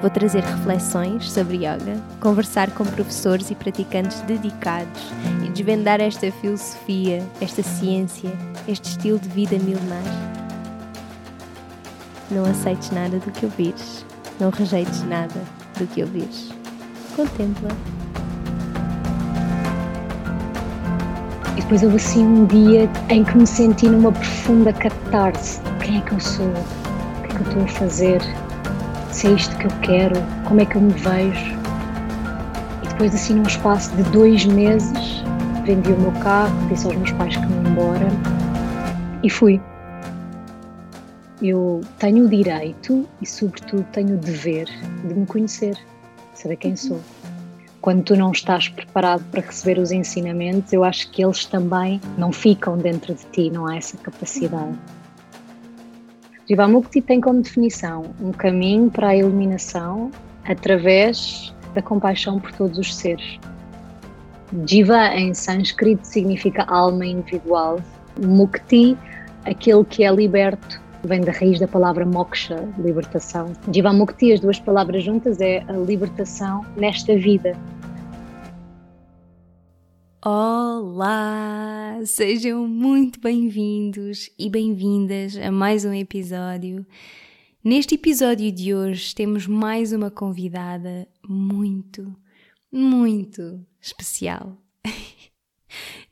Vou trazer reflexões sobre yoga, conversar com professores e praticantes dedicados e desvendar esta filosofia, esta ciência, este estilo de vida milenar. Não aceites nada do que ouvires, não rejeites nada do que ouvires. Contempla. E depois houve assim um dia em que me senti numa profunda catarse. Quem é que eu sou? O que é que eu estou a fazer? Se é isto que eu quero? Como é que eu me vejo? E depois assim num espaço de dois meses vendi o meu carro, disse aos meus pais que me ia embora e fui. Eu tenho o direito e sobretudo tenho o dever de me conhecer, saber quem sou quando tu não estás preparado para receber os ensinamentos, eu acho que eles também não ficam dentro de ti, não há essa capacidade. Jivamukti tem como definição um caminho para a iluminação através da compaixão por todos os seres. Jiva em sânscrito significa alma individual. Mukti, aquele que é liberto, vem da raiz da palavra moksha, libertação. Jivamukti, as duas palavras juntas, é a libertação nesta vida. Olá! Sejam muito bem-vindos e bem-vindas a mais um episódio. Neste episódio de hoje temos mais uma convidada muito, muito especial.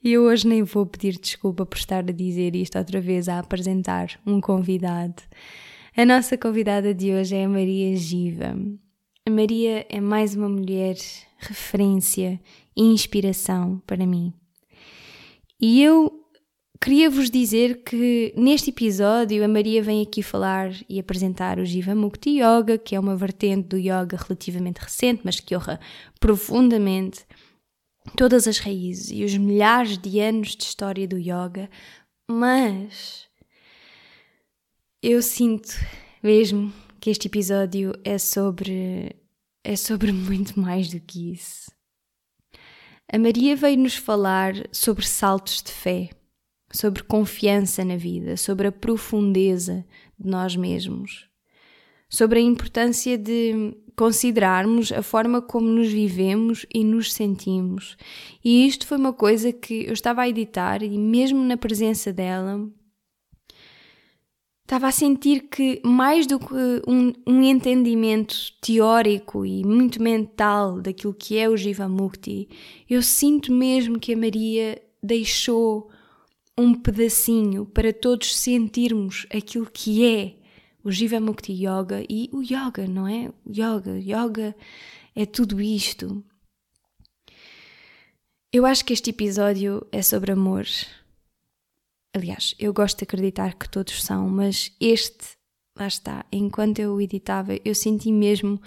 E eu hoje nem vou pedir desculpa por estar a dizer isto outra vez, a apresentar um convidado. A nossa convidada de hoje é a Maria Giva. A Maria é mais uma mulher referência e inspiração para mim. E eu queria vos dizer que neste episódio a Maria vem aqui falar e apresentar o Jiva Mukti Yoga, que é uma vertente do yoga relativamente recente, mas que honra profundamente todas as raízes e os milhares de anos de história do yoga, mas eu sinto mesmo que este episódio é sobre é sobre muito mais do que isso. A Maria veio nos falar sobre saltos de fé, sobre confiança na vida, sobre a profundeza de nós mesmos, sobre a importância de considerarmos a forma como nos vivemos e nos sentimos. E isto foi uma coisa que eu estava a editar e, mesmo na presença dela, estava a sentir que, mais do que um, um, entendimento teórico e muito mental daquilo que é o Jivamukti, eu sinto mesmo que a Maria deixou um pedacinho para todos sentirmos aquilo que é o Jivamukti Yoga e o Yoga, não é? Yoga, yoga é tudo isto. Eu acho que este episódio é sobre amor. Aliás, eu gosto de acreditar que todos são, mas este, lá está, enquanto eu o editava, eu senti mesmo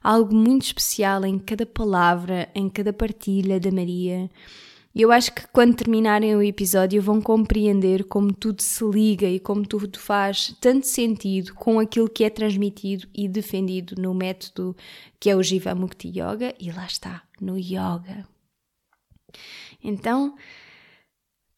algo muito especial em cada palavra, em cada partilha da Maria. E eu acho que quando terminarem o episódio vão compreender como tudo se liga e como tudo faz tanto sentido com aquilo que é transmitido e defendido no método que é o Jivamukti Yoga e lá está, no yoga. Então,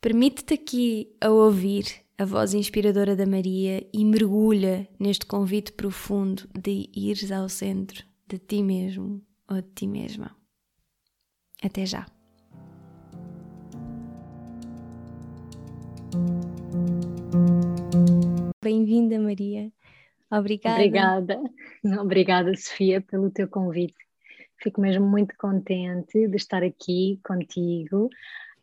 permite-te aqui a ouvir a voz inspiradora da Maria e mergulha neste convite profundo de ires ao centro de ti mesmo ou de ti mesma. Até já! Bem-vinda, Maria. Obrigada. Obrigada. Obrigada, Sofia, pelo teu convite. Fico mesmo muito contente de estar aqui contigo,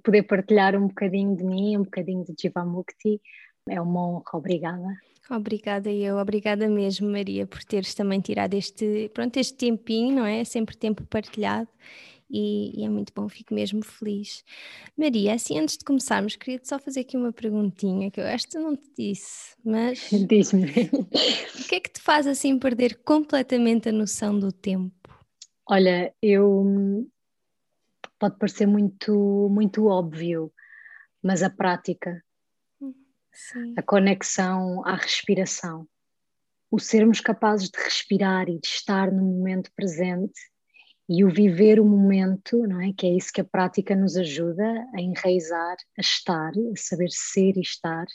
poder partilhar um bocadinho de mim, um bocadinho de Jivamukti. É uma honra, obrigada. Obrigada eu, obrigada mesmo, Maria, por teres também tirado este, pronto, este tempinho, não é? é sempre tempo partilhado e, e, é muito bom, fico mesmo feliz. Maria, assim antes de começarmos, queria-te só fazer aqui uma perguntinha que eu esta não te disse, mas. Diz-me. O que é que te faz assim perder completamente a noção do tempo? Olha, eu pode parecer muito, muito óbvio, mas a prática, Sim. a conexão à respiração, o sermos capazes de respirar e de estar no momento presente e o viver o momento, não é? Que é isso que a prática nos ajuda a enraizar, a estar, a saber ser e estar.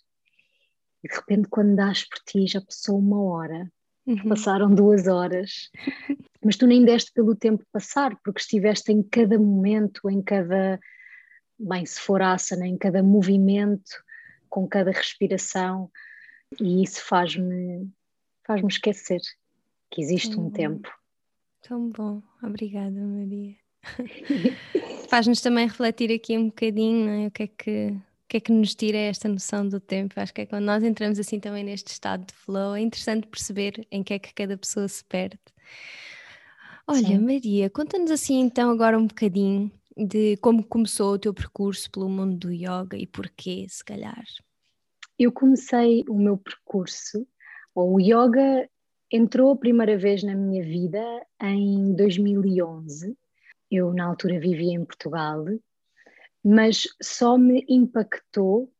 E de repente, quando dás por ti, já passou uma hora, uhum. passaram duas horas, mas tu nem deste pelo tempo passar, porque estiveste em cada momento, em cada, bem, se for asana, em cada movimento, com cada respiração, e isso faz-me faz-me esquecer que existe um tempo. Tão bom, obrigada Maria. Faz-nos também refletir aqui um bocadinho é? o que é que o que é que nos tira esta noção do tempo? Acho que é quando nós entramos assim também neste estado de flow, é interessante perceber em que é que cada pessoa se perde. Olha, Sim. Maria, conta-nos assim então agora um bocadinho de como começou o teu percurso pelo mundo do yoga e porquê, se calhar. Eu comecei o meu percurso, ou o yoga entrou a primeira vez na minha vida em 2011. Eu, na altura, vivia em Portugal, mas só me impactou,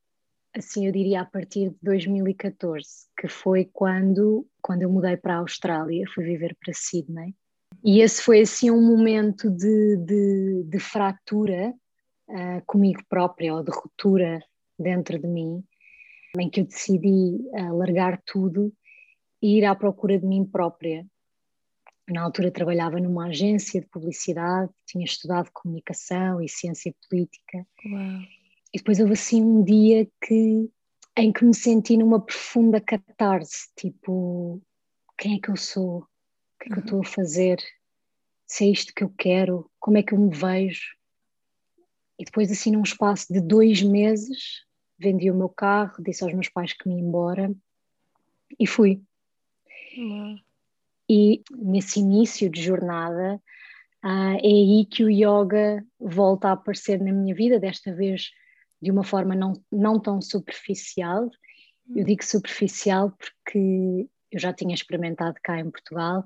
assim eu diria, a partir de 2014, que foi quando, quando eu mudei para a Austrália, fui viver para Sydney. E esse foi, assim, um momento de, de, de fratura uh, comigo própria, ou de ruptura dentro de mim, em que eu decidi uh, largar tudo e ir à procura de mim própria. Na altura trabalhava numa agência de publicidade, tinha estudado comunicação e ciência política. Uau. E depois houve assim um dia que, em que me senti numa profunda catarse, tipo, quem é que eu sou? O que é que eu estou a fazer? Se é isto que eu quero? Como é que eu me vejo? E depois assim num espaço de dois meses, vendi o meu carro, disse aos meus pais que me ia embora e fui. Uhum. E nesse início de jornada, uh, é aí que o yoga volta a aparecer na minha vida, desta vez de uma forma não, não tão superficial. Eu digo superficial porque eu já tinha experimentado cá em Portugal,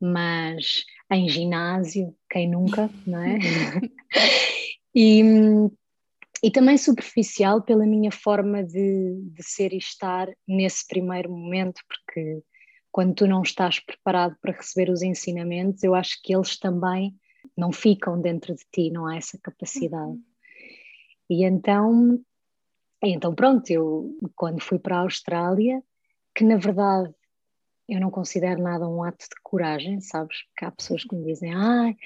mas em ginásio, quem nunca, não é? e, e também superficial pela minha forma de, de ser e estar nesse primeiro momento, porque quando tu não estás preparado para receber os ensinamentos, eu acho que eles também não ficam dentro de ti, não há essa capacidade. Uhum. E então, então pronto, eu quando fui para a Austrália, que na verdade eu não considero nada um ato de coragem, sabes? Porque há pessoas que me dizem, ai,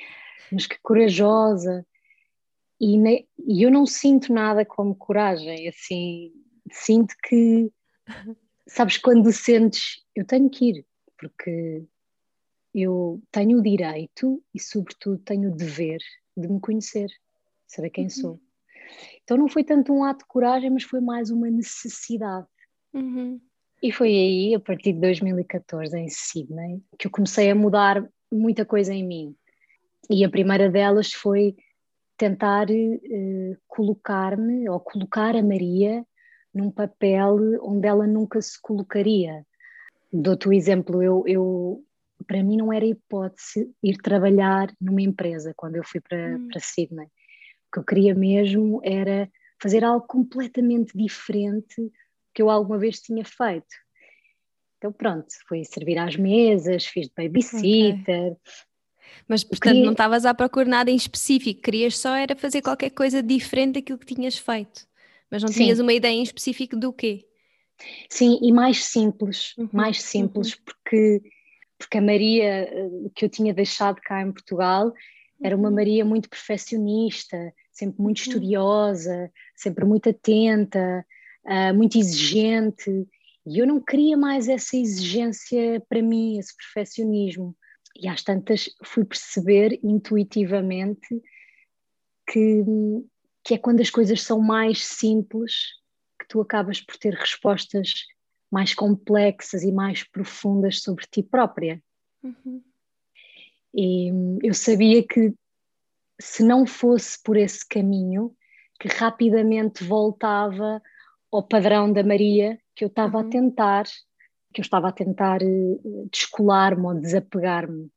mas que corajosa. E, ne, e eu não sinto nada como coragem, assim, sinto que sabes, quando sentes, eu tenho que ir, porque eu tenho o direito e, sobretudo, tenho o dever de me conhecer, saber quem uhum. sou. Então não foi tanto um ato de coragem, mas foi mais uma necessidade. Uhum. E foi aí, a partir de 2014, em Sydney, que eu comecei a mudar muita coisa em mim. E a primeira delas foi tentar uh, colocar-me, ou colocar a Maria num papel onde ela nunca se colocaria. Dou-te o exemplo, eu, eu, para mim não era hipótese ir trabalhar numa empresa quando eu fui para, hum. para Sydney. O que eu queria mesmo era fazer algo completamente diferente que eu alguma vez tinha feito. Então pronto, fui servir às mesas, fiz de babysitter. Okay. Mas portanto queria... não estavas à procura nada em específico, querias só era fazer qualquer coisa diferente daquilo que tinhas feito. Mas não tinhas Sim. uma ideia em específico do quê? Sim, e mais simples, uhum. mais simples, uhum. porque, porque a Maria eh, que eu tinha deixado cá em Portugal era uma uhum. Maria muito perfeccionista, sempre muito uhum. estudiosa, sempre muito atenta, uh, muito exigente, e eu não queria mais essa exigência para mim, esse perfeccionismo. E às tantas fui perceber intuitivamente que que é quando as coisas são mais simples que tu acabas por ter respostas mais complexas e mais profundas sobre ti própria. Uhum. E eu sabia que se não fosse por esse caminho, que rapidamente voltava ao padrão da Maria que eu estava uhum. a tentar, que eu estava a tentar eh, descolar-me ou desapegar-me.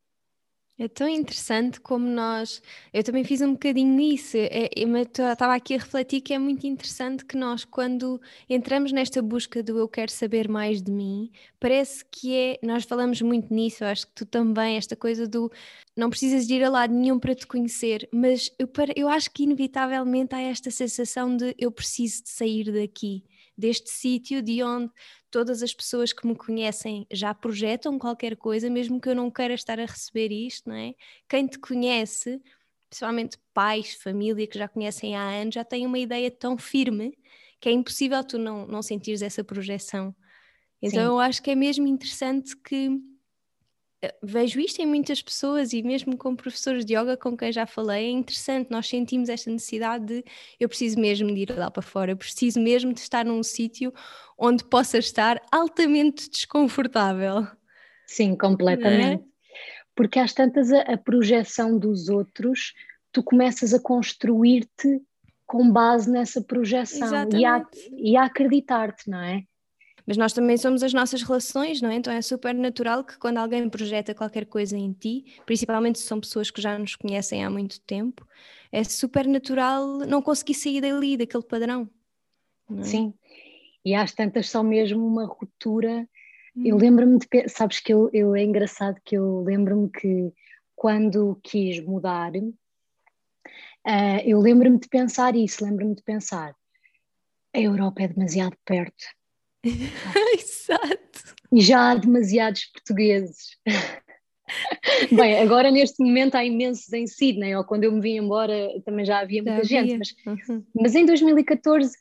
É tão interessante como nós. Eu também fiz um bocadinho isso. É, eu estava aqui a refletir que é muito interessante que nós, quando entramos nesta busca do eu quero saber mais de mim, parece que é. Nós falamos muito nisso, acho que tu também, esta coisa do não precisas de ir a lado nenhum para te conhecer, mas eu, eu acho que inevitavelmente há esta sensação de eu preciso de sair daqui deste sítio de onde todas as pessoas que me conhecem já projetam qualquer coisa, mesmo que eu não queira estar a receber isto, não é? Quem te conhece, principalmente pais, família que já conhecem há anos, já têm uma ideia tão firme que é impossível tu não, não sentires essa projeção. Então Sim. eu acho que é mesmo interessante que vejo isto em muitas pessoas e mesmo com professores de yoga com quem já falei, é interessante, nós sentimos esta necessidade de eu preciso mesmo de ir lá para fora, eu preciso mesmo de estar num sítio onde possa estar altamente desconfortável. Sim, completamente. É? Porque às tantas a, a projeção dos outros, tu começas a construir-te com base nessa projeção e a, e a acreditar-te, não é? Mas nós também somos as nossas relações, não é? Então é super natural que quando alguém projeta qualquer coisa em ti, principalmente se são pessoas que já nos conhecem há muito tempo, é super natural não conseguir sair dali, daquele padrão. É? Sim, e às tantas só mesmo uma ruptura. Hum. Eu lembro-me de. Sabes que eu, eu, é engraçado que eu lembro-me que quando quis mudar, uh, eu lembro-me de pensar isso, lembro-me de pensar a Europa é demasiado perto Exato. E já há demasiados portugueses. Bem, agora neste momento há imensos em Sydney, ou quando eu me vim embora também já havia muita já havia. gente, mas, uhum. mas em 2014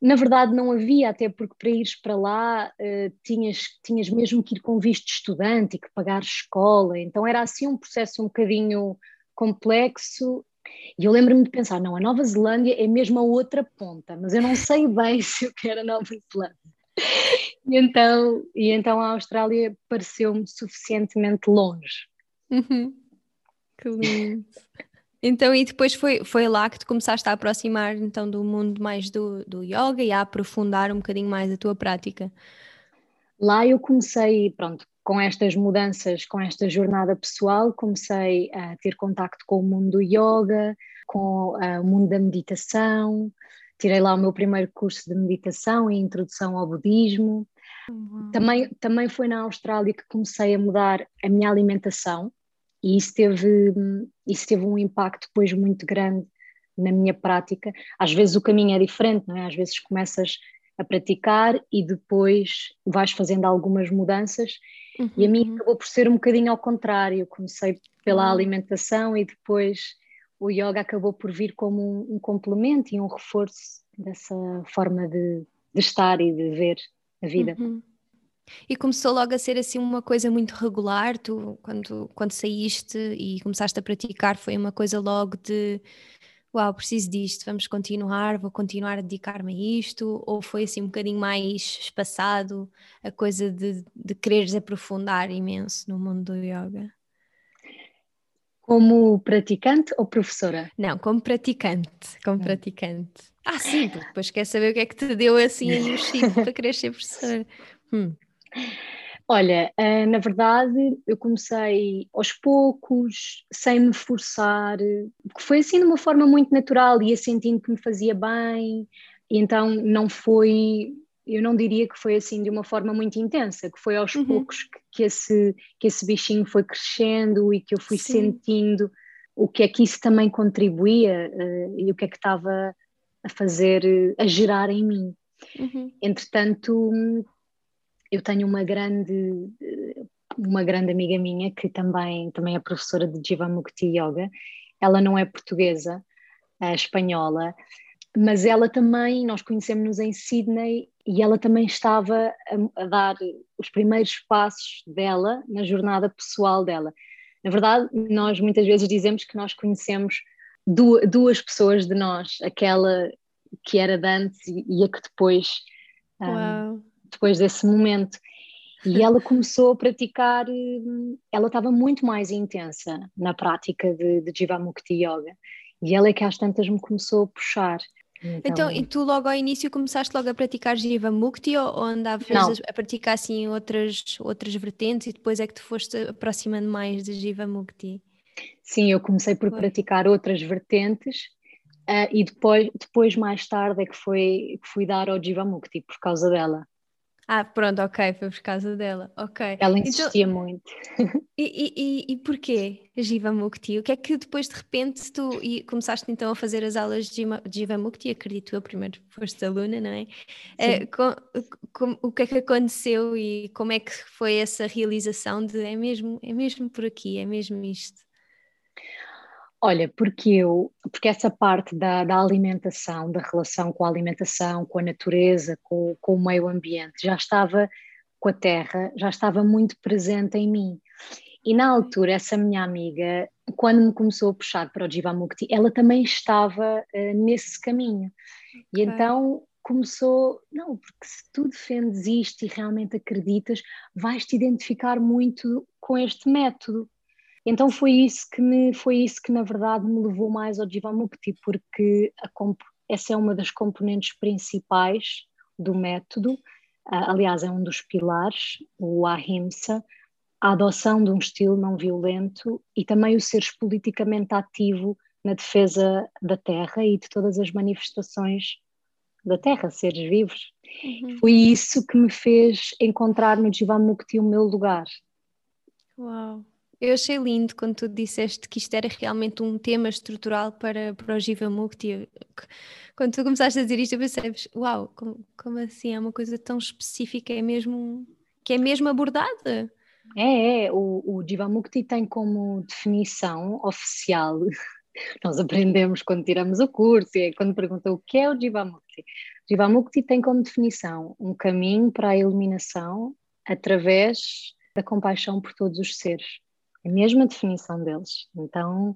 na verdade não havia, até porque para ires para lá uh, tinhas, tinhas mesmo que ir com visto de estudante e que pagar escola, então era assim um processo um bocadinho complexo e eu lembro-me de pensar, não, a Nova Zelândia é mesmo a outra ponta, mas eu não sei bem se eu quero a Nova Zelândia e, então, e então a Austrália pareceu-me suficientemente longe. Uhum. Que lindo. Então, e depois foi, foi lá que tu começaste a aproximar então do mundo mais do, do yoga e a aprofundar um bocadinho mais a tua prática? Lá eu comecei, pronto, com estas mudanças, com esta jornada pessoal, comecei a ter contacto com o mundo do yoga, com uh, o mundo da meditação, tirei lá o meu primeiro curso de meditação e introdução ao budismo. Uhum. Também, também foi na Austrália que comecei a mudar a minha alimentação e isso teve, isso teve um impacto depois muito grande na minha prática. Às vezes o caminho é diferente, não é? Às vezes começas a praticar e depois vais fazendo algumas mudanças uhum. e a mim uhum. acabou por ser um bocadinho ao contrário. Comecei pela alimentação e depois o yoga acabou por vir como um, um complemento e um reforço dessa forma de, de, estar e de ver a vida. Uhum. E começou logo a ser assim uma coisa muito regular, tu quando, quando saíste e começaste a praticar foi uma coisa logo de uau, preciso disto, vamos continuar, vou continuar a dedicar-me a isto, ou foi assim um bocadinho mais espaçado a coisa de, de quereres aprofundar imenso no mundo do yoga? Como praticante ou professora? Não, como praticante, como hum. praticante. Ah, sim, porque depois quer saber o que é que te deu assim aí o chip para querer ser professora. Hum. Olha, eh, na verdade eu comecei aos poucos, sem me forçar, porque foi assim de uma forma muito natural, ia sentindo que me fazia bem, e então não foi eu não diria que foi assim de uma forma muito intensa, que foi aos uhum. poucos que, que, esse, que esse bichinho foi crescendo e que eu fui Sim. sentindo o que é que isso também contribuía uh, e o que é que estava a fazer, a gerar em mim. Uhum. Entretanto, eu tenho uma grande, uma grande amiga minha que também, também é professora de Jivamukti Yoga. Ela não é portuguesa, é espanhola, mas ela também, nós conhecemos-nos em Sydney e ela também estava a, a, dar os primeiros passos dela na jornada pessoal dela. Na verdade, nós muitas vezes dizemos que nós conhecemos duas, duas pessoas de nós, aquela que era de antes e, e a que depois, um, depois desse momento. E ela começou a praticar, hum, ela estava muito mais intensa na prática de, de Jivamukti Yoga. E ela é que às tantas me começou a puxar. Então, então, e tu logo ao início começaste logo a praticar Jiva Mukti ou, ou andavas a, a, praticar assim outras, outras vertentes e depois é que te foste aproximando mais de Jiva Mukti? Sim, eu comecei por foi. praticar outras vertentes uh, e depois, depois, mais tarde, é que, foi, que fui dar ao Jivamukti por causa dela. Ah, pronto, ok, foi por causa dela, ok. Ela então insistia então, muito. E, e, e, porquê Jiva Mukti? O que é que depois de repente tu e começaste então a fazer as aulas de Jiva Mukti, acredito eu, primeiro foste aluna, não é? é com, com, o que é que aconteceu e como é que foi essa realização de é mesmo, é mesmo por aqui, é mesmo isto? Olha, porque eu, porque essa parte da, da, alimentação, da relação com a alimentação, com a natureza, com, com, o meio ambiente, já estava com a terra, já estava muito presente em mim. E na altura, essa minha amiga, quando me começou a puxar para o Jivamukti, ela também estava uh, nesse caminho. Okay. E então começou, não, porque se tu defendes isto e realmente acreditas, vais-te identificar muito com este método. Então foi isso que me foi isso que na verdade me levou mais ao Jivamukti, porque essa é uma das componentes principais do método, uh, aliás é um dos pilares, o Ahimsa, a adoção de um estilo não violento e também o seres politicamente ativo na defesa da terra e de todas as manifestações da terra, seres vivos. Uhum. Foi isso que me fez encontrar no Jivamukti o meu lugar. Uau! Eu achei lindo quando tu disseste que isto era realmente um tema estrutural para, para o Jiva Mukti. Quando tu começaste a dizer isto, eu pensei, uau, como, como assim? É uma coisa tão específica, é mesmo que é mesmo abordada. É, é. O, o Jiva Mukti tem como definição oficial, nós aprendemos quando tiramos o curso, é quando perguntam o que é o Jiva Mukti. Jiva Mukti tem como definição um caminho para a iluminação através da compaixão por todos os seres a mesma definição deles. Então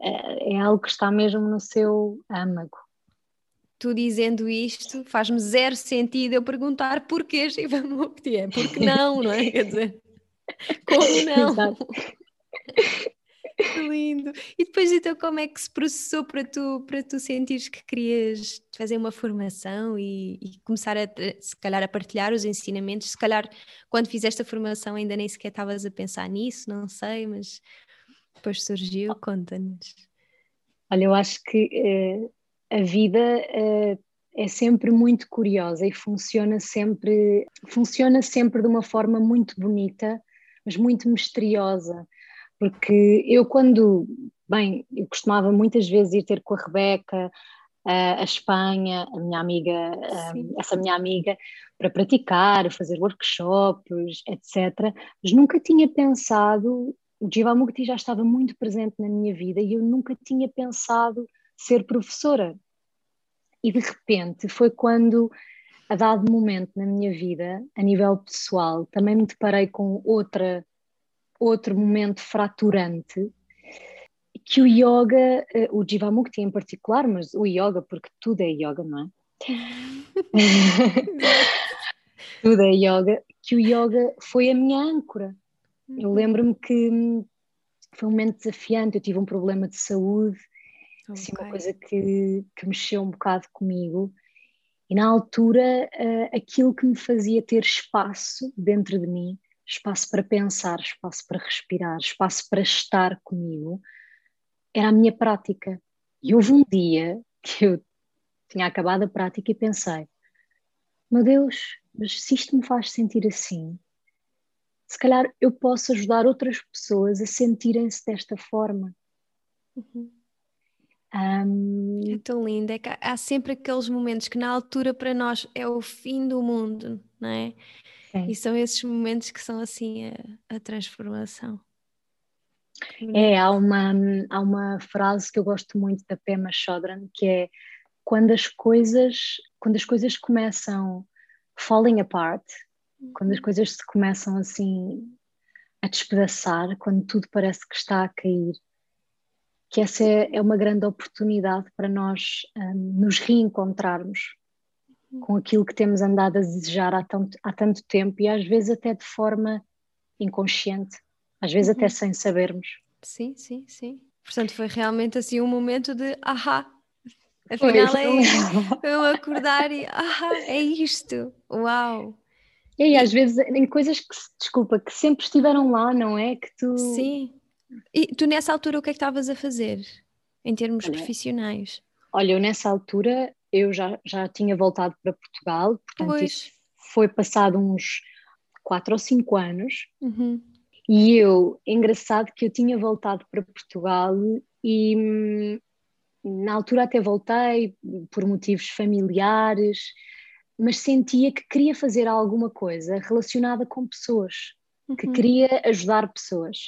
é, é, algo que está mesmo no seu âmago. Tu dizendo isto faz-me zero sentido eu perguntar porquê Shiva Mukti é, porque não, não é? Quer dizer, como não? Exato. lindo. E depois então como é que se processou para tu, para tu sentires que querias fazer uma formação e, e, começar a se calhar a partilhar os ensinamentos? Se calhar quando fizeste a formação ainda nem sequer estavas a pensar nisso, não sei, mas depois surgiu, conta-nos. Olha, eu acho que uh, a vida uh, é sempre muito curiosa e funciona sempre, funciona sempre de uma forma muito bonita, mas muito misteriosa porque eu quando, bem, eu costumava muitas vezes ir ter com a Rebeca a, Espanha, a minha amiga, a, essa minha amiga, para praticar, fazer workshops, etc. Mas nunca tinha pensado, o Jivamukti já estava muito presente na minha vida e eu nunca tinha pensado ser professora. E de repente foi quando, a dado momento na minha vida, a nível pessoal, também me deparei com outra outro momento fraturante que o yoga, eh, o Jivamukti em particular, mas o yoga, porque tudo é yoga, não é? tudo é yoga, que o yoga foi a minha âncora. Eu uhum. lembro-me que foi um momento desafiante, eu tive um problema de saúde, okay. assim, uma coisa que, que mexeu um bocado comigo. E na altura, uh, aquilo que me fazia ter espaço dentro de mim espaço para pensar, espaço para respirar, espaço para estar comigo, era a minha prática. E houve um dia que eu tinha acabado a prática e pensei: meu Deus, mas se isto me faz sentir assim, se calhar eu posso ajudar outras pessoas a sentirem-se desta forma. Uhum. Um... É tão lindo, é que há sempre aqueles momentos que na altura para nós é o fim do mundo, não é? Sim. E são esses momentos que são assim a, a transformação. É, há uma, há uma frase que eu gosto muito da Pema Chodron que é quando as coisas, quando as coisas começam falling apart, quando as uhum. coisas se começam assim a despedaçar, quando tudo parece que está a cair, que essa é, é uma grande oportunidade para nós um, nos reencontrarmos com aquilo que temos andado a desejar há tanto, há tanto tempo e às vezes até de forma inconsciente, às vezes uhum. até sem sabermos. Sim, sim, sim. Portanto, foi realmente assim um momento de ahá, afinal foi, é isto. Eu acordar e ahá, é isto, uau. E aí, às vezes, em coisas que, desculpa, que sempre estiveram lá, não é? Que tu. Sim. E tu nessa altura o que é que estavas a fazer em termos olha, profissionais? Olha, eu nessa altura eu já, já tinha voltado para Portugal, portanto pois. isso foi passado uns quatro ou cinco anos. Uhum. E eu, engraçado que eu tinha voltado para Portugal e hum, na altura até voltei por motivos familiares, mas sentia que queria fazer alguma coisa relacionada com pessoas, uhum. que queria ajudar pessoas.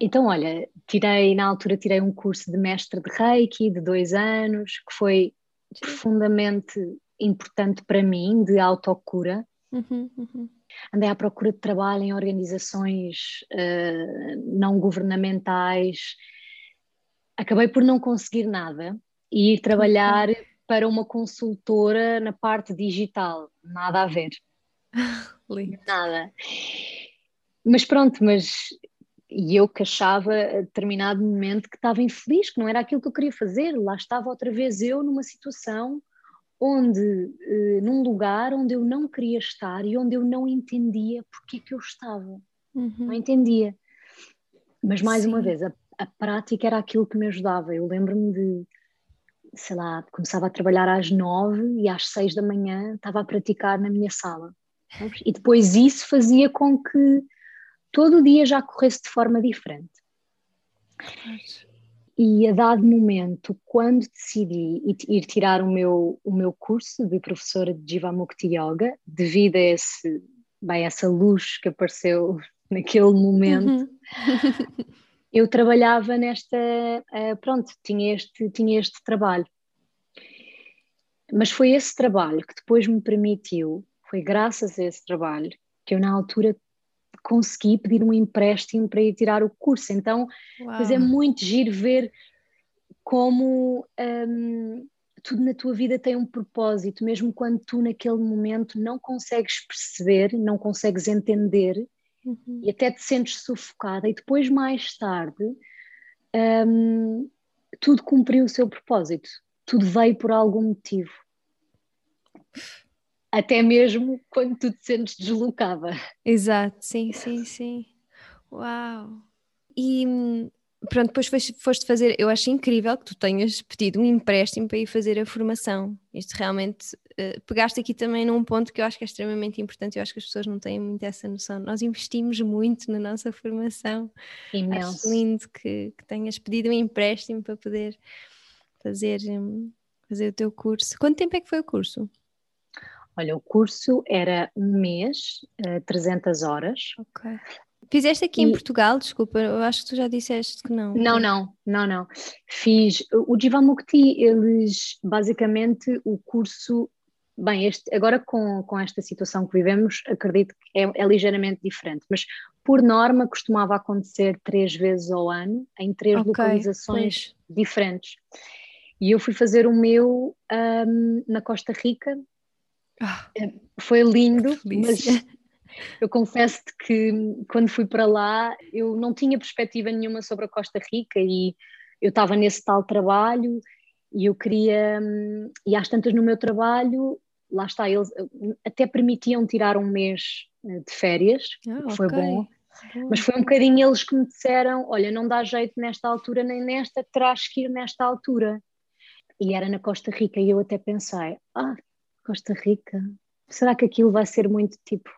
Então, olha, tirei, na altura tirei um curso de mestre de Reiki de dois anos, que foi. Profundamente importante para mim, de autocura. Uhum, uhum. Andei à procura de trabalho em organizações uh, não governamentais. Acabei por não conseguir nada e ir trabalhar para uma consultora na parte digital. Nada a ver. Nada. Mas pronto, mas e eu que achava a determinado momento que estava infeliz, que não era aquilo que eu queria fazer. Lá estava outra vez eu numa situação onde, eh, num lugar onde eu não queria estar e onde eu não entendia porque é que eu estava. Uhum. Não entendia. Mas mais Sim. uma vez, a, a, prática era aquilo que me ajudava. Eu lembro-me de, sei lá, começava a trabalhar às nove e às seis da manhã estava a praticar na minha sala. Sabes? E depois isso fazia com que todo o dia já corresse de forma diferente. E a dado momento, quando decidi ir tirar o meu, o meu curso de professora de Jivamukti Yoga, devido a esse, bem, essa luz que apareceu naquele momento, uhum. eu trabalhava nesta, uh, pronto, tinha este, tinha este trabalho. Mas foi esse trabalho que depois me permitiu, foi graças a esse trabalho, que eu na altura consegui pedir um empréstimo para ir tirar o curso. Então, mas é muito giro ver como um, tudo na tua vida tem um propósito, mesmo quando tu naquele momento não consegues perceber, não consegues entender uhum. e até te sentes sufocada, e depois, mais tarde, um, tudo cumpriu o seu propósito, tudo veio por algum motivo até mesmo quando tu te sentes deslocada. Exato, sim, sim, sim. Uau! E pronto, depois foste fazer, eu acho incrível que tu tenhas pedido um empréstimo para ir fazer a formação. Isto realmente, uh, pegaste aqui também num ponto que eu acho que é extremamente importante, eu acho que as pessoas não têm muito essa noção. Nós investimos muito na nossa formação. Imenso. Acho lindo que, que tenhas pedido um empréstimo para poder fazer, um, fazer o teu curso. Quanto tempo é que foi o curso? Olha, o curso era um mês, uh, eh, 300 horas. Ok. Fizeste aqui e... em Portugal, desculpa, eu acho que tu já disseste que não. Não, não, não, não. Fiz o Jivamukti, eles basicamente o curso, bem, este, agora com, com esta situação que vivemos, acredito que é, é ligeiramente diferente, mas por norma costumava acontecer três vezes ao ano, em três okay, localizações pois. diferentes. E eu fui fazer o meu um, na Costa Rica, foi lindo, mas eu confesso-te que quando fui para lá eu não tinha perspectiva nenhuma sobre a Costa Rica e eu estava nesse tal trabalho e eu queria, e às tantas no meu trabalho, lá está, eles até permitiam tirar um mês eh, de férias, ah, foi okay. bom. Mas foi um bocadinho eles que me disseram: Olha, não dá jeito nesta altura nem nesta, terás que ir nesta altura. E era na Costa Rica, e eu até pensei: Ah, Costa Rica. Será que aquilo vai ser muito tipo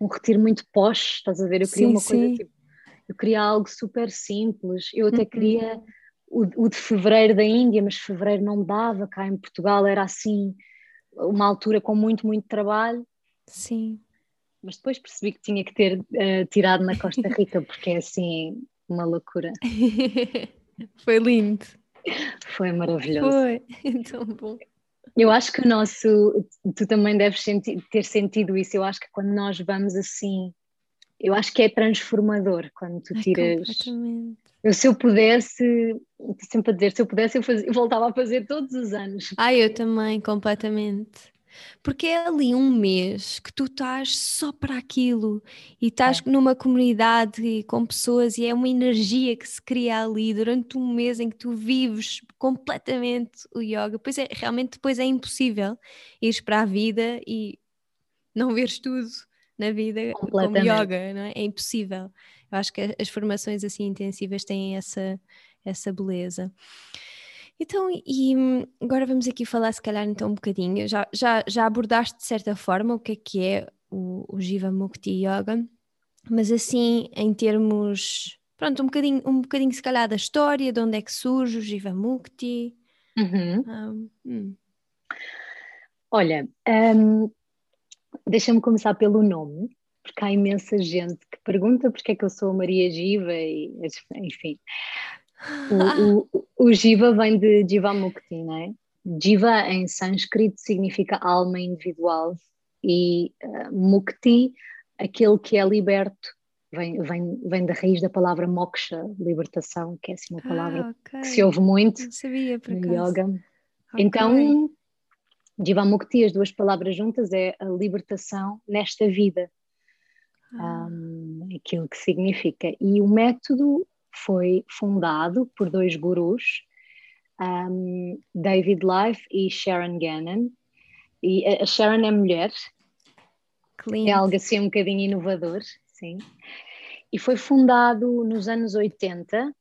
um retiro muito posh? Estás a ver? Eu queria sim, uma sim. coisa tipo. Eu queria algo super simples. Eu até uhum. queria o, o, de fevereiro da Índia, mas fevereiro não dava. Cá em Portugal era assim, uma altura com muito, muito trabalho. Sim. Mas depois percebi que tinha que ter uh, tirado na Costa Rica, porque é assim uma loucura. Foi lindo. Foi maravilhoso. Foi, tão bom. Eu acho que o nosso, tu também deves ter sentido isso. Eu acho que quando nós vamos assim, eu acho que é transformador quando tu tiras. Ai, eu, se eu pudesse, sempre a dizer, se eu pudesse, eu, fazia, eu voltava a fazer todos os anos. Ah, eu também, completamente. Porque é ali um mês que tu estás só para aquilo e estás é. numa comunidade com pessoas e é uma energia que se cria ali durante um mês em que tu vives completamente o yoga. Pois é, realmente depois é impossível ires para a vida e não veres tudo na vida como yoga, não é? É impossível. Eu acho que as formações assim intensivas têm essa, essa beleza. Então, e agora vamos aqui falar se calhar então um bocadinho, já, já, já abordaste de certa forma o que é que é o, o Jiva Mukti Yoga, mas assim em termos, pronto, um bocadinho, um bocadinho se calhar da história, de onde é que surge o Jiva Mukti. Uhum. Um, hum. Olha, um, deixa-me começar pelo nome, porque há imensa gente que pergunta porque é que eu sou Maria Giva e enfim. O, o, o Jiva vem de Jivamukti, não é? Jiva em sânscrito significa alma individual e uh, Mukti, aquele que é liberto, vem, vem, vem da raiz da palavra moksha, libertação, que é assim uma palavra ah, okay. que se ouve muito Não sabia, por no yoga. Okay. Então, Jivamukti, as duas palavras juntas, é a libertação nesta vida. Ah. Um, aquilo que significa. E o método foi fundado por dois gurus, um, David Life e Sharon Gannon. E a Sharon é mulher, é algo assim um bocadinho inovador, sim. E foi fundado nos anos 80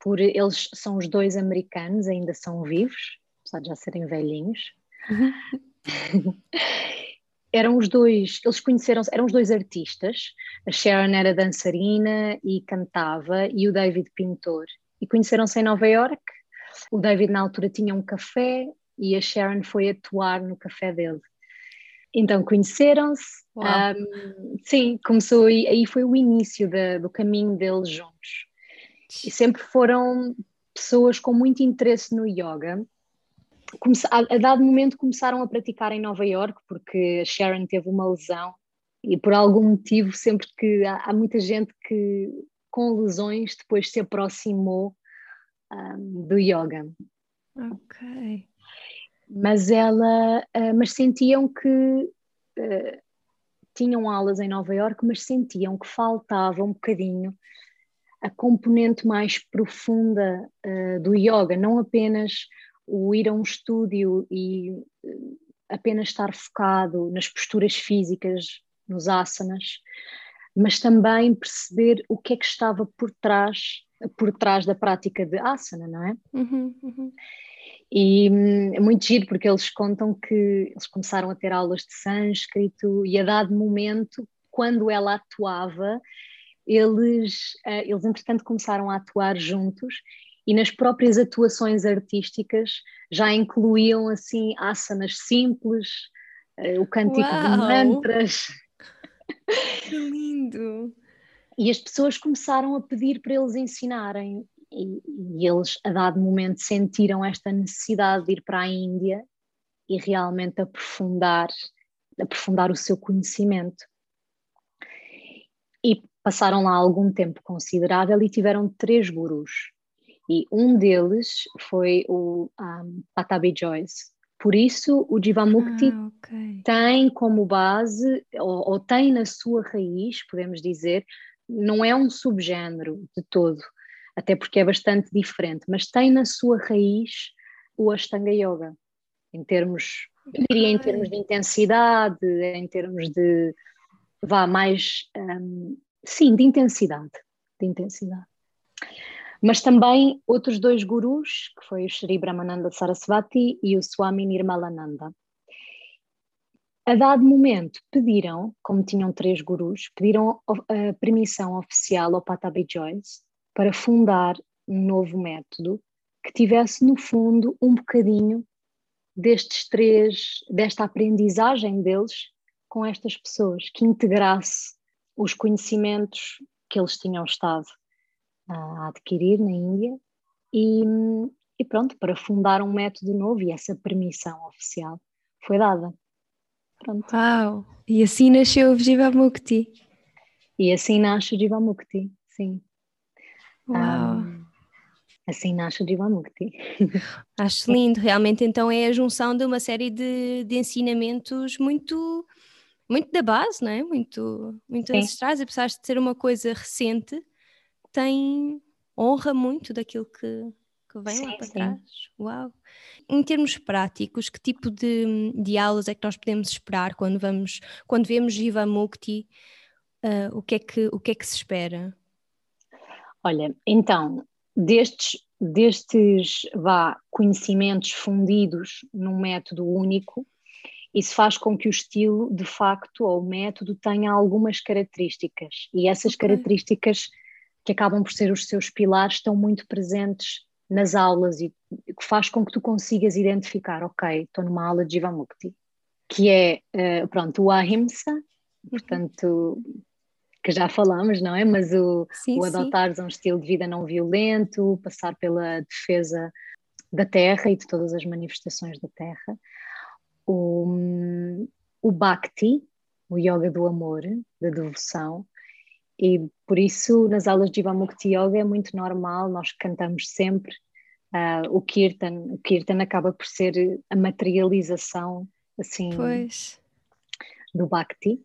por eles são os dois americanos, ainda são vivos, apesar de já serem velhinhos. eram os dois, eles conheceram-se, eram os dois artistas. A Sharon era dançarina e cantava, e o David pintor. E conheceram-se em Nova York. O David, na altura, tinha um café e a Sharon foi atuar no café dele. Então conheceram-se, um, sim, começou aí, aí foi o início do caminho deles juntos. E sempre foram pessoas com muito interesse no yoga a, a dado momento começaram a praticar em Nova York porque a Sharon teve uma lesão e por algum motivo sempre que há, há muita gente que com lesões depois se aproximou um, do yoga. Ok. Mas ela, uh, mas sentiam que uh, tinham aulas em Nova York, mas sentiam que faltava um bocadinho a componente mais profunda uh, do yoga, não apenas o ir a um estúdio e eh, apenas estar focado nas posturas físicas, nos asanas, mas também perceber o que é que estava por trás, por trás da prática de asana, não é? Uhum, uhum. E hum, é muito giro porque eles contam que eles começaram a ter aulas de sânscrito e a dado momento, quando ela atuava, eles, uh, eles entretanto começaram a atuar juntos e nas próprias atuações artísticas já incluíam assim asanas simples, uh, o cântico Uau! de mantras. Que lindo! E as pessoas começaram a pedir para eles ensinarem, e, e eles, a dado momento, sentiram esta necessidade de ir para a Índia e realmente aprofundar, aprofundar o seu conhecimento. E passaram lá algum tempo considerável e tiveram três gurus. E um deles foi o um, Patabi Joyce. Por isso, o Jivamukti ah, okay. tem como base, ou, ou, tem na sua raiz, podemos dizer, não é um subgénero de todo, até porque é bastante diferente, mas tem na sua raiz o Ashtanga Yoga, em termos, eu diria em termos de intensidade, em termos de, vá, mais, um, sim, de intensidade, de intensidade mas também outros dois gurus, que foi o Sri Brahmananda Sarasvati e o Swami Nirmalananda. A dado momento pediram, como tinham três gurus, pediram a permissão oficial ao Patabi Joyce para fundar um novo método que tivesse no fundo um bocadinho destes três, desta aprendizagem deles com estas pessoas, que integrasse os conhecimentos que eles tinham estado a adquirir na Índia e, e pronto, para fundar um método novo e essa permissão oficial foi dada. Pronto. Uau! E assim nasceu o Jivamukti. E assim nasce o Jivamukti, sim. Uau! Um, assim nasce o Jivamukti. Acho lindo, realmente então é a junção de uma série de, de ensinamentos muito muito da base, não é? Muito, muito ancestrais, apesar de ser uma coisa recente, tem honra muito daquilo que, que vem sim, lá para sim. trás. Uau! Em termos práticos, que tipo de, de aulas é que nós podemos esperar quando vamos, quando vemos Jiva Mukti? Uh, o, que é que, o que é que se espera? Olha, então, destes, destes vá, conhecimentos fundidos num método único, isso faz com que o estilo, de facto, ou o método tenha algumas características. E essas okay. características, que acabam por ser os seus pilares, estão muito presentes nas aulas e que faz com que tu consigas identificar, ok, estou numa aula de Jivamukti, que é, uh, pronto, o Ahimsa, uhum. portanto, que já falamos, não é? Mas o, sim, o adotar um estilo de vida não violento, passar pela defesa da terra e de todas as manifestações da terra. O, o Bhakti, o yoga do amor, da devoção, e por isso nas aulas de Jivamukti Yoga é muito normal, nós cantamos sempre uh, o Kirtan. O Kirtan acaba por ser a materialização assim pois. do Bhakti.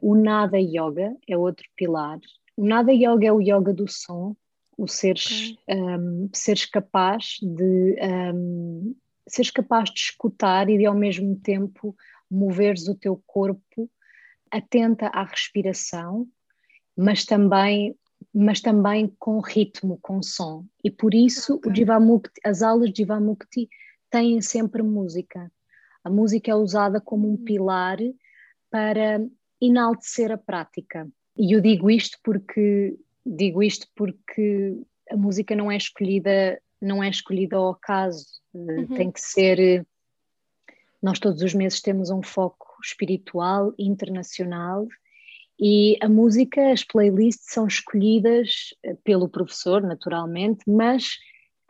O Nada Yoga é outro pilar. O Nada Yoga é o yoga do som, o seres, okay. um, seres capaz de um, seres capaz de escutar e de ao mesmo tempo moveres o teu corpo atenta à respiração, mas também mas também com ritmo, com som. E por isso okay. o Jivamukti, as aulas de Jivamukti têm sempre música. A música é usada como um hum. pilar para enaltecer a prática. E eu digo isto porque digo isto porque a música não é escolhida não é escolhida ao acaso, uhum. tem que ser nós todos os meses temos um foco espiritual internacional e a música, as playlists são escolhidas pelo professor, naturalmente, mas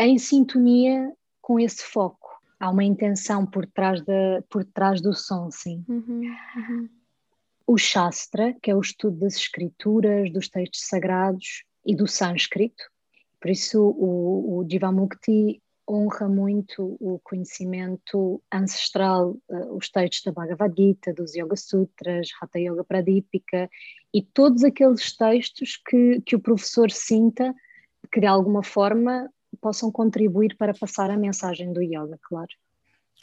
em sintonia com esse foco. Há uma intenção por trás, da, por trás do som, sim. Uhum, uhum o Shastra, que é o estudo das escrituras, dos textos sagrados e do sânscrito. Por isso, o, o Jivamukti honra muito o conhecimento ancestral, uh, os textos da Bhagavad Gita, dos Yoga Sutras, Hatha Yoga Pradipika e todos aqueles textos que, que o professor sinta que de alguma forma possam contribuir para passar a mensagem do yoga, claro.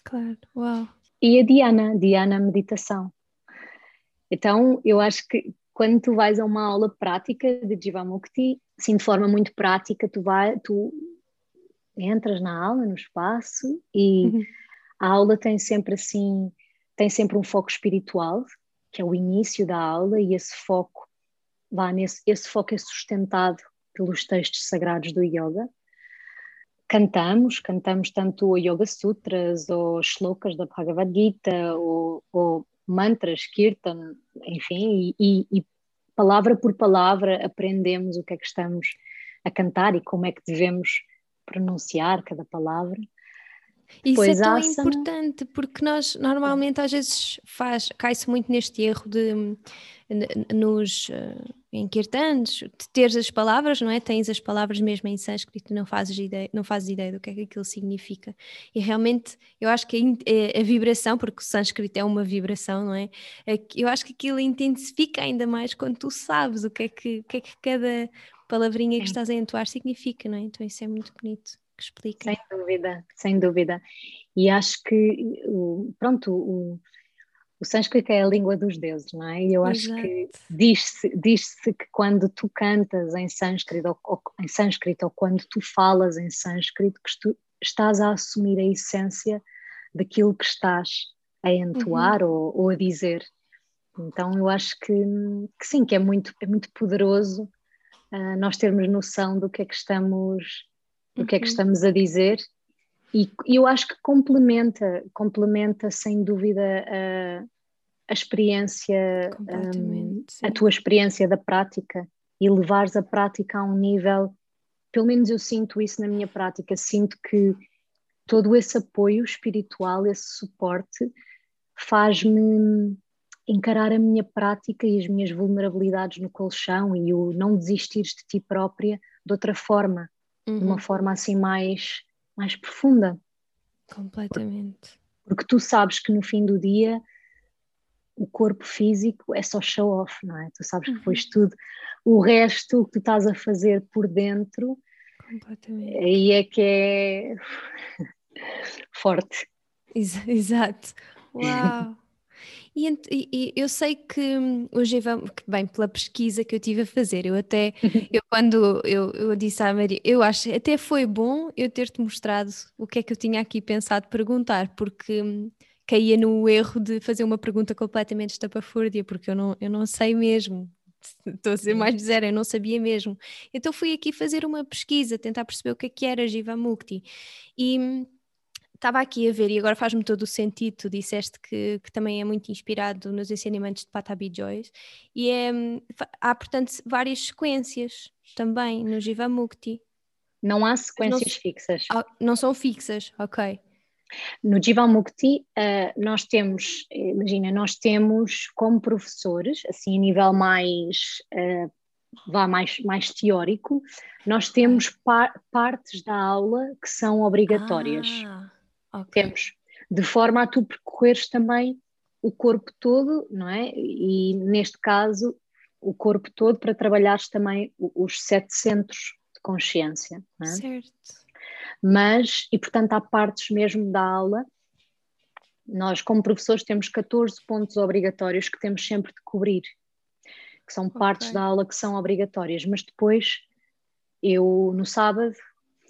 Claro, uau. E a Dhyana, Dhyana meditação. Então, eu acho que quando tu vais a uma aula prática de Jivamukti, sim, de forma muito prática, tu, vai, tu entras na aula, no espaço, e uhum. a aula tem sempre assim, tem sempre um foco espiritual, que é o início da aula, e esse foco, vá nesse, esse foco é sustentado pelos textos sagrados do yoga. Cantamos, cantamos tanto o Yoga Sutras, ou shlokas da Bhagavad Gita, ou, ou mantras, kirtan, enfim, e, e, palavra por palavra aprendemos o que é que estamos a cantar e como é que devemos pronunciar cada palavra. Isso é tão asana... importante porque nós normalmente às vezes faz, cai-se muito neste erro de nos em kirtans, de teres as palavras, não é? Tens as palavras mesmo em sânscrito, não fazes ideia, não fazes ideia do que é que aquilo significa. E realmente eu acho que a, eh, a vibração, porque o sânscrito é uma vibração, não é? Eu acho que aquilo intensifica ainda mais quando tu sabes o que é que, o que, é que cada palavrinha que estás a entoar significa, não é? Então isso é muito bonito que explica. Sem dúvida, sem dúvida. E acho que, pronto, o, o sânscrito é a língua dos deuses, não é? E eu acho Exato. que diz-se diz que quando tu cantas em sânscrito ou, ou, em sânscrito ou quando tu falas em sânscrito que tu estás a assumir a essência daquilo que estás a entoar uhum. ou, ou, a dizer. Então eu acho que, que, sim, que é muito, é muito poderoso uh, nós termos noção do que é que estamos o que é que uhum. estamos a dizer e, eu acho que complementa, complementa sem dúvida a, a experiência, um, a tua experiência da prática e levares a prática a um nível, pelo menos eu sinto isso na minha prática, sinto que todo esse apoio espiritual, esse suporte, faz-me encarar a minha prática e as minhas vulnerabilidades no colchão e o não desistir de ti própria de outra forma, uhum. de uma uhum. forma assim mais, mais profunda. Completamente. Porque tu sabes que no fim do dia o corpo físico é só show off, não é? Tu sabes que uhum. depois tudo, o resto que tu estás a fazer por dentro, aí é que é forte. Exato. Uau! E, e, eu sei que hoje vamos, bem, pela pesquisa que eu tive a fazer, eu até, eu quando eu, eu disse à Maria, eu acho até foi bom eu ter-te mostrado o que é que eu tinha aqui pensado perguntar, porque hum, caía no erro de fazer uma pergunta completamente estapafúrdia, porque eu não, eu não sei mesmo. Estou a ser mais de zero, eu não sabia mesmo. Então fui aqui fazer uma pesquisa, tentar perceber o que é que era Jivamukti. E hum, estava aqui a ver, e agora faz-me todo o sentido, tu disseste que, que, também é muito inspirado nos ensinamentos de Patabi Joyce, e é, há, portanto, várias sequências também no Jivamukti. Não há sequências não, fixas. Ah, não são fixas, ok. No Jivamukti, uh, nós temos, imagina, nós temos como professores, assim a nível mais, uh, vá mais, mais teórico, nós temos par partes da aula que são obrigatórias. Ah. Okay. Temos, de forma a tu percorreres também o corpo todo, não é? E neste caso, o corpo todo para trabalhares também os sete centros de consciência. É? Certo. Mas, e portanto, há partes mesmo da aula. Nós, como professores, temos 14 pontos obrigatórios que temos sempre de cobrir, que são partes okay. da aula que são obrigatórias, mas depois eu, no sábado,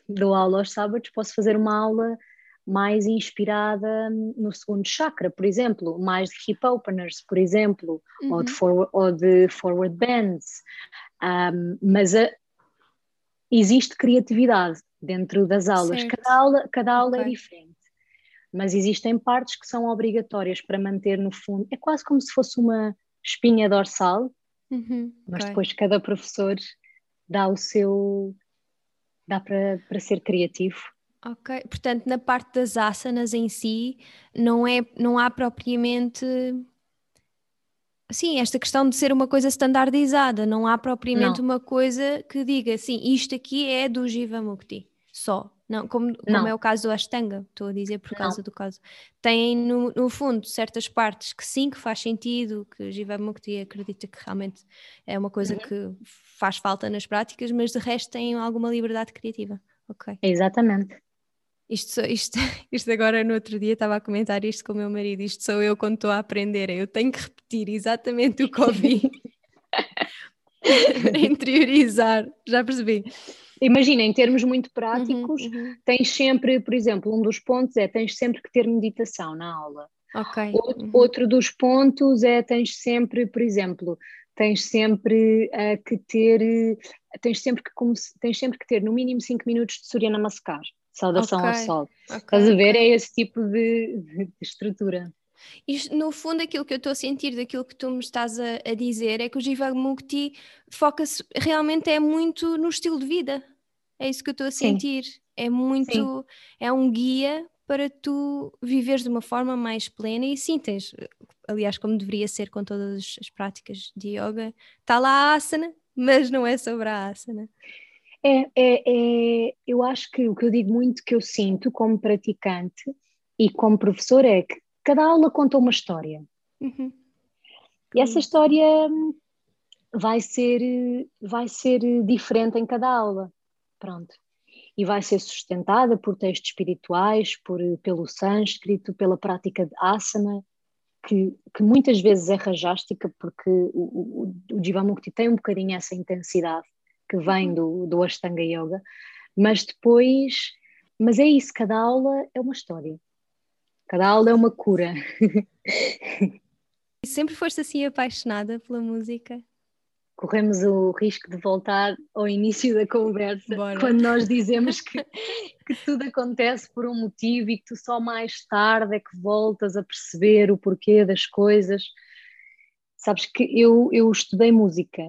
dou aula aos sábados, posso fazer uma aula mais inspirada no segundo chakra, por exemplo, mais de hip openers, por exemplo, uhum. ou, de forward, ou de forward bends. Um, mas a, existe criatividade dentro das aulas, certo. cada aula, cada aula é okay. é diferente. Mas existem partes que são obrigatórias para manter no fundo, é quase como se fosse uma espinha dorsal, uhum. mas okay. depois cada professor dá o seu, dá para, para ser criativo Ok, portanto, na parte das asanas em si, não, é, não há propriamente. Sim, esta questão de ser uma coisa standardizada, não há propriamente não. uma coisa que diga assim, isto aqui é do Jivamukti, só. Não, como, como não. é o caso do Ashtanga, estou a dizer por causa não. do caso. Tem, no, no, fundo, certas partes que sim, que faz sentido, que Jivamukti acredita que realmente é uma coisa uhum. que faz falta nas práticas, mas de resto tem alguma liberdade criativa. Ok. Exatamente. Isto, isto, isto agora no outro dia estava a comentar isto com o meu marido, isto sou eu quando estou a aprender, eu tenho que repetir exatamente o que ouvi para interiorizar, já percebi. Imagina, em termos muito práticos, uhum, uhum. tens sempre, por exemplo, um dos pontos é tens sempre que ter meditação na aula. Ok. Outro, uhum. outro dos pontos é tens sempre, por exemplo, tens sempre uh, que ter, tens sempre que, tens sempre que ter no mínimo 5 minutos de Surya Namaskar. Saudação okay. ao sol. Okay. Estás a ver? É esse tipo de, de estrutura. Isto, no fundo, aquilo que eu estou a sentir daquilo que tu me estás a, a dizer é que o Jivamukti foca-se realmente é muito no estilo de vida. É isso que eu estou a sentir. Sim. É muito, sim. é um guia para tu viveres de uma forma mais plena e sim, tens, aliás, como deveria ser com todas as práticas de yoga, está lá a asana, mas não é sobre a asana. É, é, é, eu acho que o que eu digo muito que eu sinto como praticante e como professor é que cada aula conta uma história. Uhum. E essa história vai ser, vai ser diferente em cada aula. Pronto. E vai ser sustentada por textos espirituais, por, pelo sânscrito, pela prática de asana, que, que muitas vezes é rajástica, porque o, o, o Jivamukti tem um bocadinho essa intensidade que vem uhum. do, do Ashtanga Yoga, mas depois, mas é isso, cada aula é uma história, cada aula é uma cura. Sempre foste assim apaixonada pela música? Corremos o risco de voltar ao início da conversa, Bora. quando nós dizemos que, que tudo acontece por um motivo e que tu só mais tarde é que voltas a perceber o porquê das coisas. Sabes que eu, eu estudei música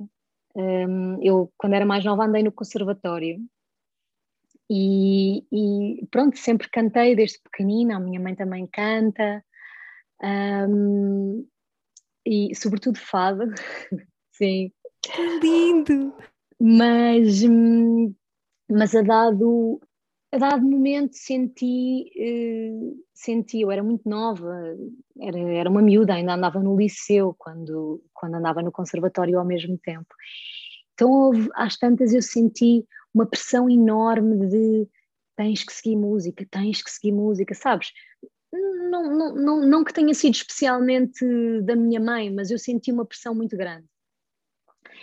um, eu, quando era mais nova, andei no conservatório e, e, pronto, sempre cantei desde pequenina. A minha mãe também canta, um, e sobretudo fado, sim. Que lindo! Mas, mas a dado, a dado momento senti, uh, senti, eu era muito nova, era, era uma miúda, ainda andava no liceu quando, quando andava no conservatório ao mesmo tempo. Então, houve, às tantas, eu senti uma pressão enorme de tens que seguir música, tens que seguir música, sabes? não, não, não, não que tenha sido especialmente da minha mãe, mas eu senti uma pressão muito grande.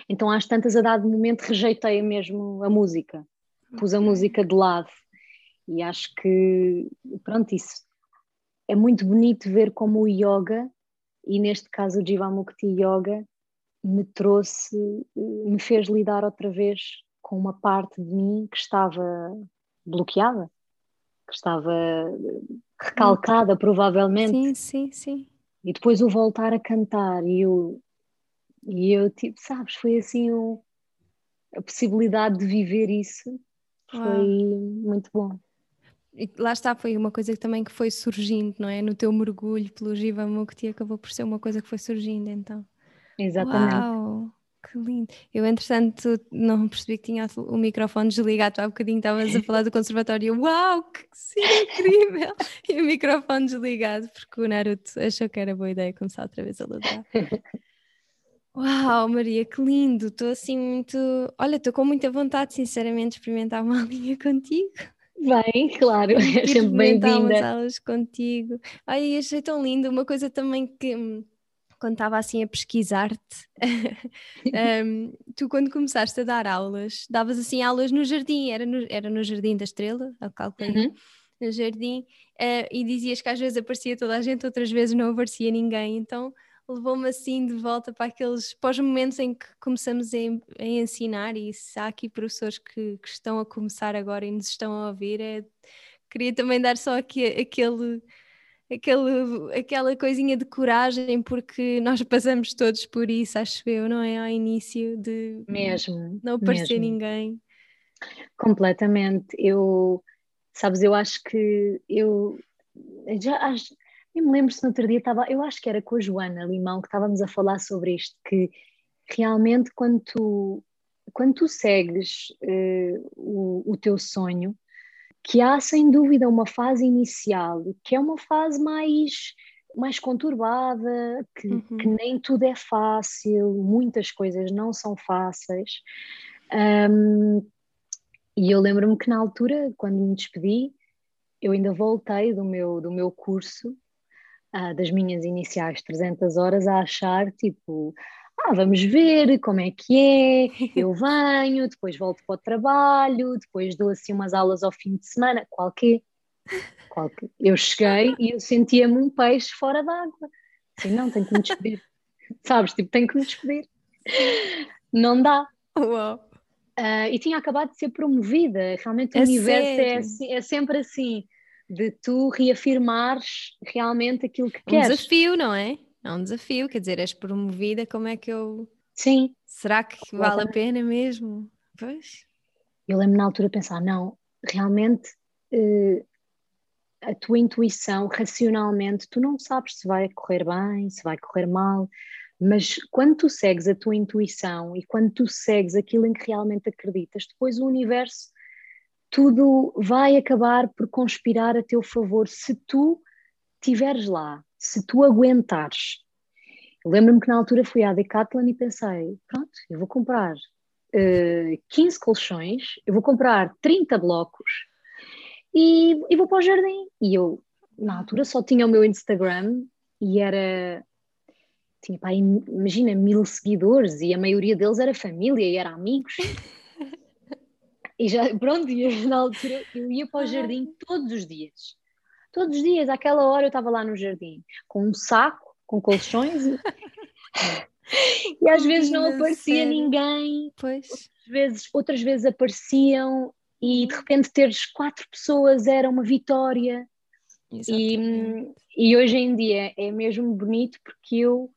Então, às tantas, a dado momento, rejeitei mesmo a música, pus a música de lado. E acho que, pronto, isso é muito bonito ver como o yoga, e neste caso o Jivamukti Yoga, me trouxe, me fez lidar outra vez com uma parte de mim que estava bloqueada, que estava recalcada, provavelmente. Sim, sim, sim. E depois o voltar a cantar e eu, e eu tipo, sabes, foi assim o, a possibilidade de viver isso foi Uau. muito bom. E lá está, foi uma coisa que também que foi surgindo, não é? No teu mergulho pelo Jiva Mukti acabou por ser uma coisa que foi surgindo então. Exatamente. Uau, que lindo. Eu, entretanto, não percebi que tinha o microfone desligado, há bocadinho estavas a falar do conservatório. Uau, que cena incrível! e o microfone desligado, porque o Naruto achou que era boa ideia começar outra vez a ladrar. Uau, Maria, que lindo! Estou assim muito. Olha, estou com muita vontade, sinceramente, de experimentar uma linha contigo. Bem, claro, é sempre bem-vinda. aulas contigo. Ai, achei tão lindo. Uma coisa também que hum, quando estava assim a pesquisar-te, um, tu quando começaste a dar aulas, davas assim aulas no jardim, era no, era no Jardim da Estrela, ao cálculo uhum. no jardim, uh, e dizias que às vezes aparecia toda a gente, outras vezes não aparecia ninguém, então levou-me assim de volta para aqueles pós momentos em que começamos a, a, ensinar e se há aqui professores que, que, estão a começar agora e nos estão a ouvir, é, queria também dar só aqui, aquele, aquele, aquela coisinha de coragem, porque nós passamos todos por isso, acho eu, não é? Ao início de mesmo, não aparecer mesmo. ninguém. Completamente. Eu, sabes, eu acho que eu já acho, eu me lembro se no outro dia estava, eu acho que era com a Joana Limão que estávamos a falar sobre isto, que realmente quando tu, quando tu segues uh, o, o teu sonho, que há sem dúvida uma fase inicial, que é uma fase mais, mais conturbada, que, uhum. que nem tudo é fácil, muitas coisas não são fáceis. Um, e eu lembro-me que na altura, quando me despedi, eu ainda voltei do meu, do meu curso ah, das minhas iniciais 300 horas a achar tipo, ah, vamos ver como é que é, eu venho, depois volto para o trabalho, depois dou assim umas aulas ao fim de semana, qualquer. qualquer. Eu cheguei e eu sentia-me um peixe fora d'água. Assim, não, tenho que me despedir. Sabes, tipo, tenho que me despedir. Não dá. Uau. Uh, e tinha acabado de ser promovida. Realmente o é universo é, é sempre assim de tu reafirmares realmente aquilo que um queres. Um desafio, não é? É um desafio, quer dizer, és promovida, como é que eu. Sim. Será que vale a pena mesmo? Pois. Eu lembro na altura pensar, não, realmente uh, a tua intuição, racionalmente, tu não sabes se vai correr bem, se vai correr mal, mas quando tu segues a tua intuição e quando tu segues aquilo em que realmente acreditas, depois o universo tudo vai acabar por conspirar a teu favor se tu estiveres lá, se tu aguentares. Lembro-me que na altura fui à Decathlon e pensei: pronto, eu vou comprar uh, eh, 15 colchões, eu vou comprar 30 blocos e, e vou para o jardim. E eu, na altura, só tinha o meu Instagram e era tinha, pá, imagina, mil seguidores e a maioria deles era família e era amigos. E já, pronto, e na altura eu ia para o jardim todos os dias. Todos os dias, àquela hora eu estava lá no jardim, com um saco, com colchões. E, e às vezes não aparecia ninguém. Pois. Outras vezes, outras vezes apareciam e de repente teres quatro pessoas era uma vitória. E, e hoje em dia é mesmo bonito porque eu,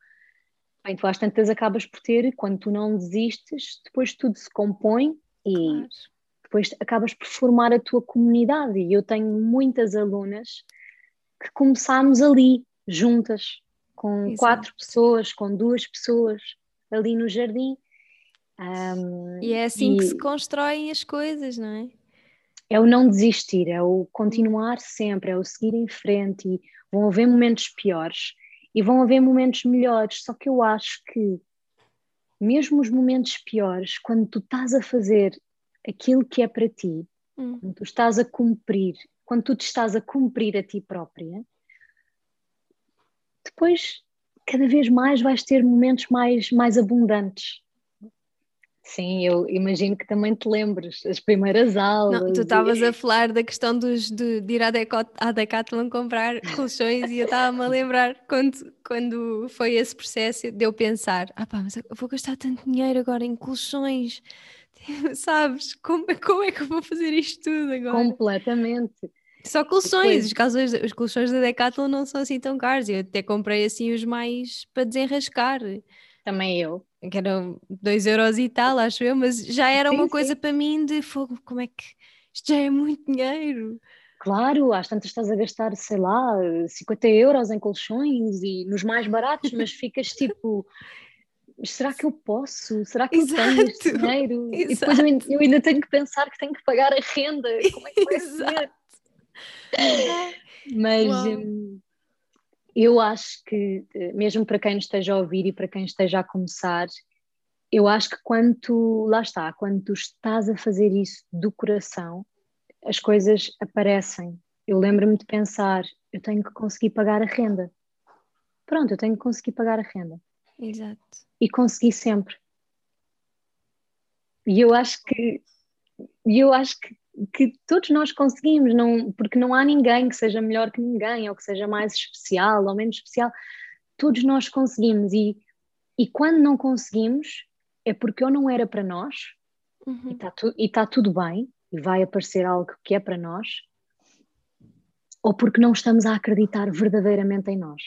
bem, tu às tantas acabas por ter, quando tu não desistes, depois tudo se compõe e claro depois acabas por formar a tua comunidade. E eu tenho muitas alunas que começámos ali, juntas, com Exato. quatro pessoas, com duas pessoas, ali no jardim. Um, e é assim e que se constroem as coisas, não é? É o não desistir, é o continuar sempre, é o seguir em frente. E vão haver momentos piores e vão haver momentos melhores. Só que eu acho que, mesmo os momentos piores, quando tu estás a fazer aquilo que é para ti, hum. quando tu estás a cumprir, quando tu te estás a cumprir a ti própria, depois cada vez mais vais ter momentos mais, mais abundantes. Sim, eu imagino que também te lembres, as primeiras aulas. Não, tu estavas e... a falar da questão dos, de, de ir à, Decot, à Decathlon comprar colchões e eu estava-me a lembrar quando, quando foi esse processo de eu pensar, ah pá, mas eu vou gastar tanto dinheiro agora em colchões, sabes? Como, como é que eu vou fazer isto tudo agora? Completamente. Só colchões, os colchões, os colchões da Decathlon não são assim tão caros, eu até comprei assim os mais para desenrascar. Também eu que eram 2 euros e tal, acho eu, mas já era sim, uma coisa sim. para mim de fogo, como é que isto já é muito dinheiro. Claro, às tantas estás a gastar, sei lá, 50 euros em colchões e nos mais baratos, mas ficas tipo, será que eu posso? Será que Exato. eu tenho este dinheiro? Exato. E depois eu, eu, ainda tenho que pensar que tenho que pagar a renda, como é que vai ser? mas hum, eu acho que, eh, mesmo para quem esteja a ouvir e para quem esteja a começar, eu acho que quando tu, lá está, quando tu estás a fazer isso do coração, as coisas aparecem. Eu lembro-me de pensar, eu tenho que conseguir pagar a renda. Pronto, eu tenho que conseguir pagar a renda. Exato. E consegui sempre. E eu acho que eu acho que que todos nós conseguimos, não, porque não há ninguém que seja melhor que ninguém, ou que seja mais especial ou menos especial. Todos nós conseguimos, e, e quando não conseguimos, é porque ou não era para nós, uhum. e está tu, tá tudo bem, e vai aparecer algo que é para nós, ou porque não estamos a acreditar verdadeiramente em nós.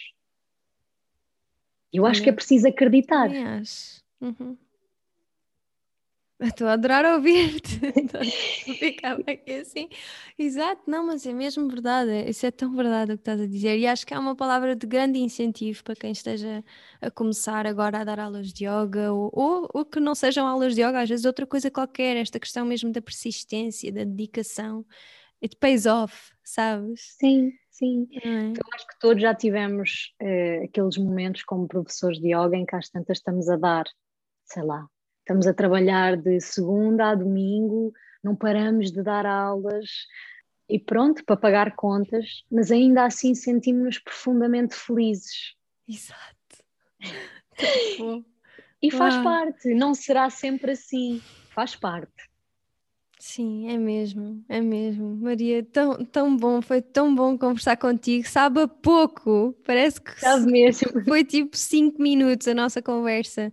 Eu acho que é preciso acreditar. Uhum. Estou a adorar ouvir-te. Ficava aqui assim. Exato, não, mas é mesmo verdade. Isso é tão verdade o que estás a dizer. E acho que é uma palavra de grande incentivo para quem esteja a começar agora a dar aulas de yoga ou, ou, ou que não sejam aulas de yoga, às vezes outra coisa qualquer. Esta questão mesmo da persistência, da dedicação. It pays off, sabes? Sim, sim. É? Eu acho que todos já tivemos uh, aqueles momentos como professores de yoga em que às tantas estamos a dar, sei lá, Estamos a trabalhar de segunda a domingo, não paramos de dar aulas e pronto, para pagar contas, mas ainda assim sentimos-nos profundamente felizes. Exato. e faz Uau. parte, não será sempre assim, faz parte. Sim, é mesmo, é mesmo. Maria, tão, tão bom, foi tão bom conversar contigo. Sabe a pouco, parece que Sabe mesmo. foi tipo cinco minutos a nossa conversa.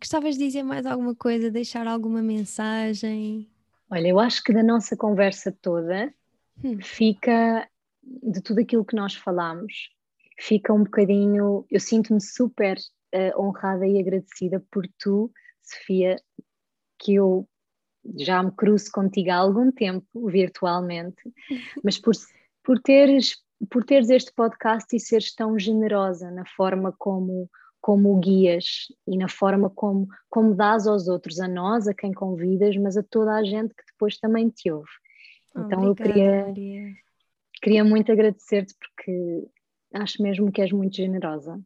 Gostavas de dizer mais alguma coisa, deixar alguma mensagem? Olha, eu acho que da nossa conversa toda hum. fica, de tudo aquilo que nós falamos, fica um bocadinho. Eu sinto-me super uh, honrada e agradecida por tu, Sofia, que eu já me cruzo contigo há algum tempo, virtualmente, mas por, por, teres, por teres este podcast e seres tão generosa na forma como como guias e na forma como, como dás aos outros, a nós, a quem convidas, mas a toda a gente que depois também te ouve. Então Obrigada, eu queria, Maria. queria muito agradecer-te porque acho mesmo que és muito generosa.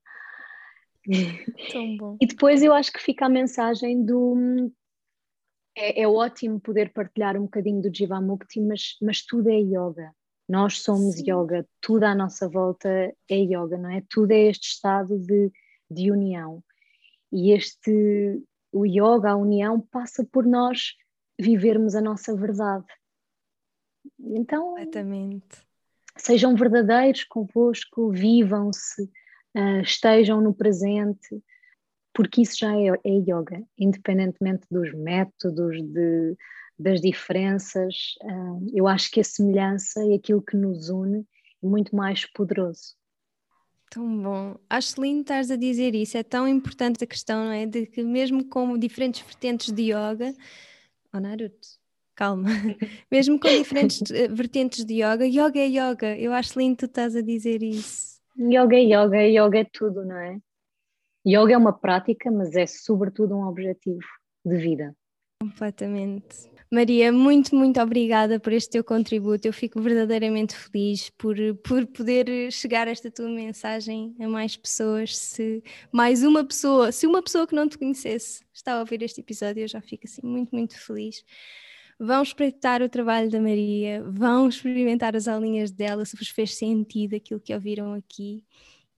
Tão bom. E depois eu acho que fica a mensagem do. É, é ótimo poder partilhar um bocadinho do Jivamukti, mas, mas tudo é yoga. Nós somos Sim. yoga, tudo à nossa volta é yoga, não é? Tudo é este estado de de união. E este, o yoga, a união, passa por nós vivermos a nossa verdade. Então, Completamente. sejam verdadeiros convosco, vivam-se, uh, estejam no presente, porque isso já é, é yoga, independentemente dos métodos, de, das diferenças. Uh, eu acho que a semelhança é aquilo que nos une é muito mais poderoso. Tão bom. Acho lindo estares a dizer isso. É tão importante a questão, não é? De que mesmo com diferentes vertentes de yoga. Oh, Naruto, calma. mesmo com diferentes eh, vertentes de yoga, yoga é yoga. Eu acho lindo tu estás a dizer isso. Yoga é yoga, yoga é tudo, não é? Yoga é uma prática, mas é sobretudo um objetivo de vida. Completamente. Maria, muito, muito obrigada por este teu contributo. Eu fico verdadeiramente feliz por, por poder chegar esta tua mensagem a mais pessoas. Se mais uma pessoa, se uma pessoa que não te conhecesse está a ouvir este episódio, eu já fico assim muito, muito feliz. Vão espreitar o trabalho da Maria, vão experimentar as aulinhas dela, se vos fez sentido aquilo que ouviram aqui.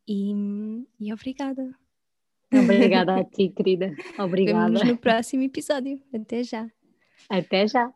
E, e obrigada. Obrigada a ti, querida. Obrigada. Vemo-nos no próximo episódio. Até já. Até já.